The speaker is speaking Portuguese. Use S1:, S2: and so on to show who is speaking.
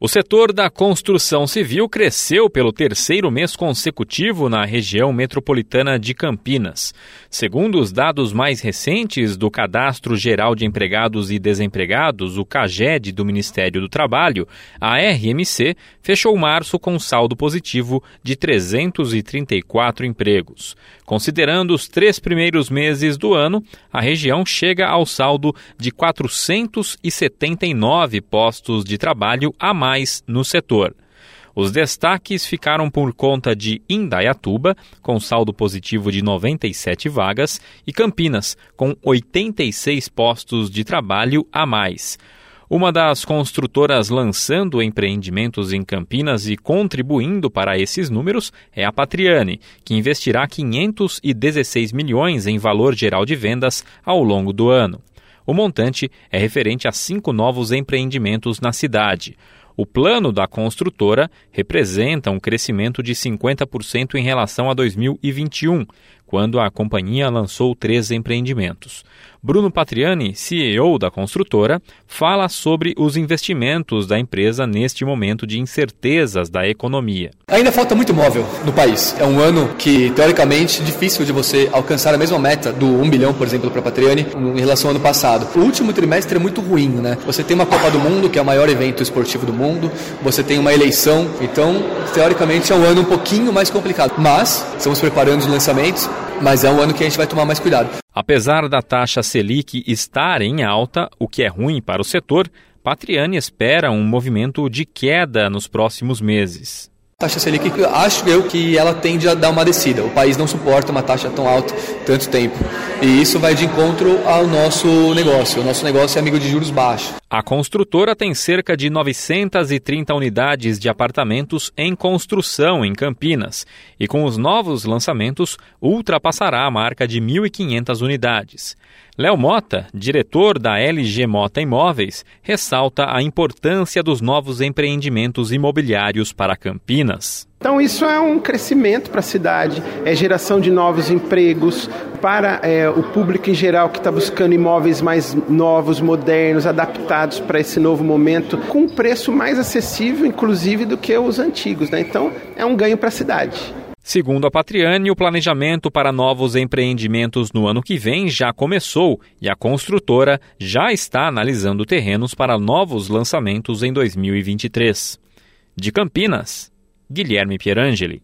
S1: O setor da construção civil cresceu pelo terceiro mês consecutivo na região metropolitana de Campinas. Segundo os dados mais recentes do Cadastro Geral de Empregados e Desempregados, o CAGED do Ministério do Trabalho, a RMC fechou março com saldo positivo de 334 empregos. Considerando os três primeiros meses do ano, a região chega ao saldo de 479 postos de trabalho a mais mais no setor. Os destaques ficaram por conta de Indaiatuba, com saldo positivo de 97 vagas, e Campinas, com 86 postos de trabalho a mais. Uma das construtoras lançando empreendimentos em Campinas e contribuindo para esses números é a Patriane, que investirá 516 milhões em valor geral de vendas ao longo do ano. O montante é referente a cinco novos empreendimentos na cidade. O plano da construtora representa um crescimento de 50% em relação a 2021, quando a companhia lançou três empreendimentos. Bruno Patriani, CEO da construtora, fala sobre os investimentos da empresa neste momento de incertezas da economia.
S2: Ainda falta muito móvel no país. É um ano que, teoricamente, difícil de você alcançar a mesma meta do 1 bilhão, por exemplo, para Patriani, em relação ao ano passado. O último trimestre é muito ruim, né? Você tem uma Copa do Mundo, que é o maior evento esportivo do mundo, você tem uma eleição, então, teoricamente, é um ano um pouquinho mais complicado. Mas, estamos preparando os lançamentos, mas é um ano que a gente vai tomar mais cuidado.
S1: Apesar da taxa Selic estar em alta, o que é ruim para o setor, Patriani espera um movimento de queda nos próximos meses
S2: taxa Selic, acho eu que ela tende a dar uma descida. O país não suporta uma taxa tão alta tanto tempo. E isso vai de encontro ao nosso negócio. O nosso negócio é amigo de juros baixos.
S1: A construtora tem cerca de 930 unidades de apartamentos em construção em Campinas e com os novos lançamentos ultrapassará a marca de 1.500 unidades. Léo Mota, diretor da LG Mota Imóveis, ressalta a importância dos novos empreendimentos imobiliários para Campinas.
S3: Então, isso é um crescimento para a cidade, é geração de novos empregos para é, o público em geral que está buscando imóveis mais novos, modernos, adaptados para esse novo momento, com um preço mais acessível, inclusive, do que os antigos. Né? Então, é um ganho para a cidade.
S1: Segundo a Patriane, o planejamento para novos empreendimentos no ano que vem já começou e a construtora já está analisando terrenos para novos lançamentos em 2023. De Campinas, Guilherme Pierangeli.